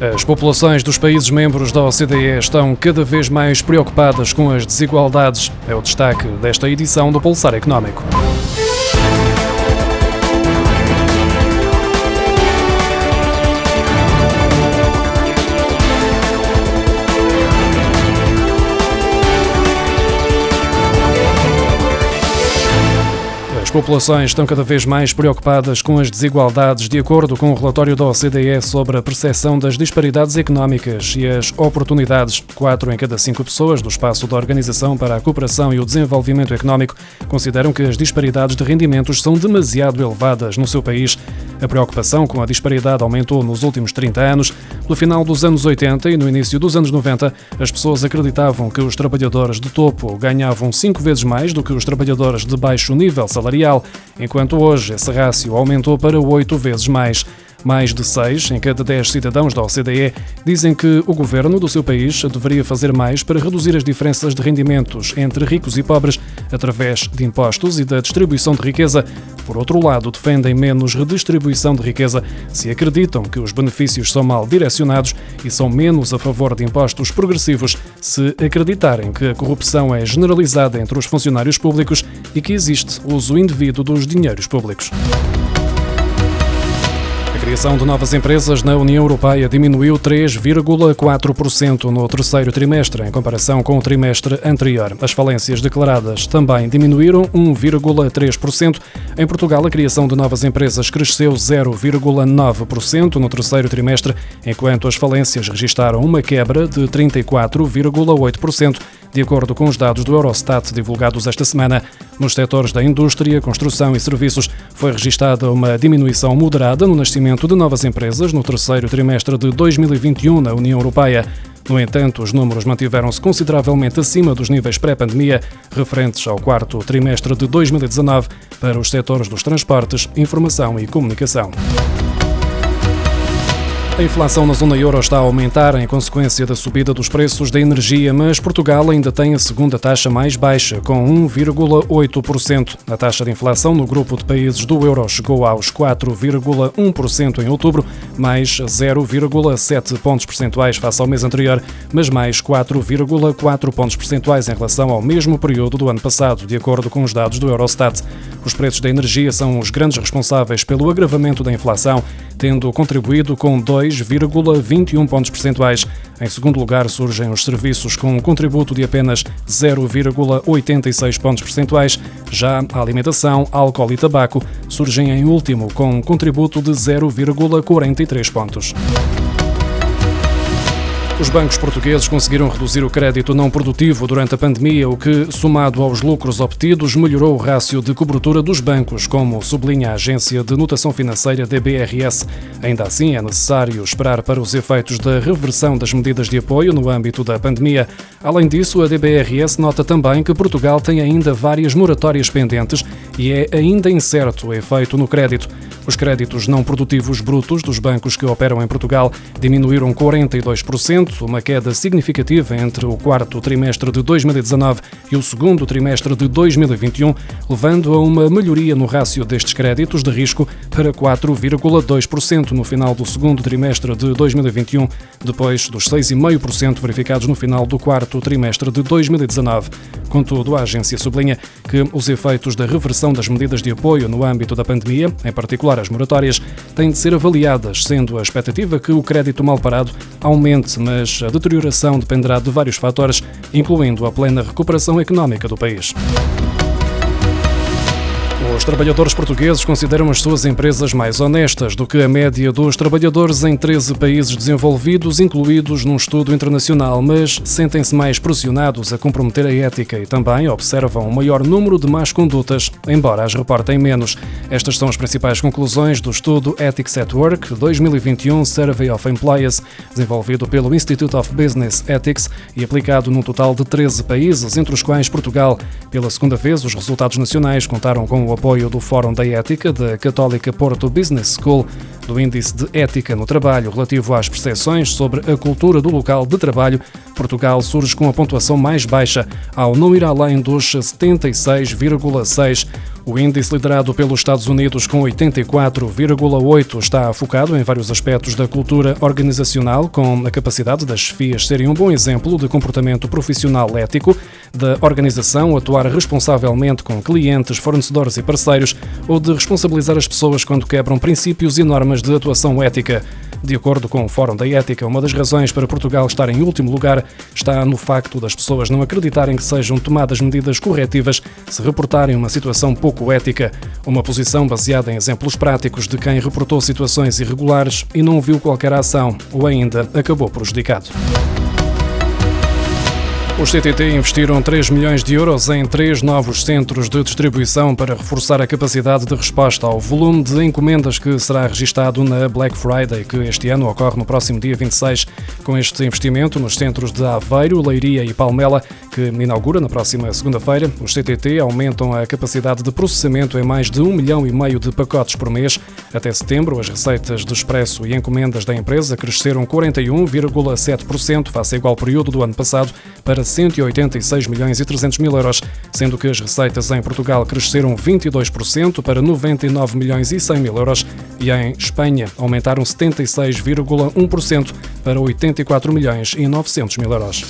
As populações dos países membros da OCDE estão cada vez mais preocupadas com as desigualdades. É o destaque desta edição do Pulsar Económico. As populações estão cada vez mais preocupadas com as desigualdades, de acordo com o relatório da OCDE sobre a percepção das disparidades económicas e as oportunidades. Quatro em cada cinco pessoas do espaço da Organização para a Cooperação e o Desenvolvimento Económico consideram que as disparidades de rendimentos são demasiado elevadas no seu país. A preocupação com a disparidade aumentou nos últimos 30 anos. No final dos anos 80 e no início dos anos 90, as pessoas acreditavam que os trabalhadores de topo ganhavam cinco vezes mais do que os trabalhadores de baixo nível salarial enquanto hoje esse rácio aumentou para oito vezes mais. Mais de seis em cada dez cidadãos da OCDE dizem que o governo do seu país deveria fazer mais para reduzir as diferenças de rendimentos entre ricos e pobres através de impostos e da distribuição de riqueza. Por outro lado, defendem menos redistribuição de riqueza se acreditam que os benefícios são mal direcionados e são menos a favor de impostos progressivos se acreditarem que a corrupção é generalizada entre os funcionários públicos e que existe uso indevido dos dinheiros públicos criação de novas empresas na União Europeia diminuiu 3,4% no terceiro trimestre, em comparação com o trimestre anterior. As falências declaradas também diminuíram 1,3%. Em Portugal, a criação de novas empresas cresceu 0,9% no terceiro trimestre, enquanto as falências registaram uma quebra de 34,8% de acordo com os dados do Eurostat divulgados esta semana. Nos setores da indústria, construção e serviços, foi registada uma diminuição moderada no nascimento de novas empresas no terceiro trimestre de 2021 na União Europeia. No entanto, os números mantiveram-se consideravelmente acima dos níveis pré-pandemia, referentes ao quarto trimestre de 2019, para os setores dos transportes, informação e comunicação. A inflação na zona euro está a aumentar em consequência da subida dos preços da energia, mas Portugal ainda tem a segunda taxa mais baixa, com 1,8%. A taxa de inflação no grupo de países do euro chegou aos 4,1% em outubro, mais 0,7 pontos percentuais face ao mês anterior, mas mais 4,4 pontos percentuais em relação ao mesmo período do ano passado, de acordo com os dados do Eurostat. Os preços da energia são os grandes responsáveis pelo agravamento da inflação, tendo contribuído com 2 2,21 pontos percentuais. Em segundo lugar, surgem os serviços com um contributo de apenas 0,86 pontos percentuais. Já a alimentação, álcool e tabaco surgem em último, com um contributo de 0,43 pontos. Os bancos portugueses conseguiram reduzir o crédito não produtivo durante a pandemia, o que, somado aos lucros obtidos, melhorou o rácio de cobertura dos bancos, como sublinha a agência de notação financeira DBRS. Ainda assim, é necessário esperar para os efeitos da reversão das medidas de apoio no âmbito da pandemia. Além disso, a DBRS nota também que Portugal tem ainda várias moratórias pendentes e é ainda incerto o efeito no crédito. Os créditos não produtivos brutos dos bancos que operam em Portugal diminuíram 42%, uma queda significativa entre o quarto trimestre de 2019 e o segundo trimestre de 2021, levando a uma melhoria no rácio destes créditos de risco para 4,2% no final do segundo trimestre de 2021, depois dos 6,5% verificados no final do quarto trimestre de 2019. Contudo, a agência sublinha que os efeitos da reversão das medidas de apoio no âmbito da pandemia, em particular as moratórias, têm de ser avaliadas, sendo a expectativa que o crédito mal parado aumente, mas a deterioração dependerá de vários fatores, incluindo a plena recuperação económica do país. Os trabalhadores portugueses consideram as suas empresas mais honestas do que a média dos trabalhadores em 13 países desenvolvidos, incluídos num estudo internacional, mas sentem-se mais pressionados a comprometer a ética e também observam um maior número de más condutas, embora as reportem menos. Estas são as principais conclusões do estudo Ethics at Work 2021 Survey of Employees, desenvolvido pelo Institute of Business Ethics e aplicado num total de 13 países, entre os quais Portugal. Pela segunda vez, os resultados nacionais contaram com apoio do Fórum da Ética da Católica Porto Business School. Do Índice de Ética no Trabalho relativo às percepções sobre a cultura do local de trabalho, Portugal surge com a pontuação mais baixa, ao não ir além dos 76,6 o índice liderado pelos Estados Unidos com 84,8 está focado em vários aspectos da cultura organizacional, com a capacidade das chefias serem um bom exemplo de comportamento profissional ético, da organização atuar responsavelmente com clientes, fornecedores e parceiros ou de responsabilizar as pessoas quando quebram princípios e normas de atuação ética. De acordo com o Fórum da Ética, uma das razões para Portugal estar em último lugar está no facto das pessoas não acreditarem que sejam tomadas medidas corretivas se reportarem uma situação pouco ética. Uma posição baseada em exemplos práticos de quem reportou situações irregulares e não viu qualquer ação ou ainda acabou prejudicado. Os CTT investiram 3 milhões de euros em três novos centros de distribuição para reforçar a capacidade de resposta ao volume de encomendas que será registado na Black Friday, que este ano ocorre no próximo dia 26. Com este investimento nos centros de Aveiro, Leiria e Palmela, que inaugura na próxima segunda-feira, os CTT aumentam a capacidade de processamento em mais de um milhão e meio de pacotes por mês. Até setembro, as receitas de expresso e encomendas da empresa cresceram 41,7% face ao igual período do ano passado para 186 milhões e 300 mil euros, sendo que as receitas em Portugal cresceram 22% para 99 milhões e 100 mil euros e em Espanha aumentaram 76,1% para 84 milhões e 900 mil euros.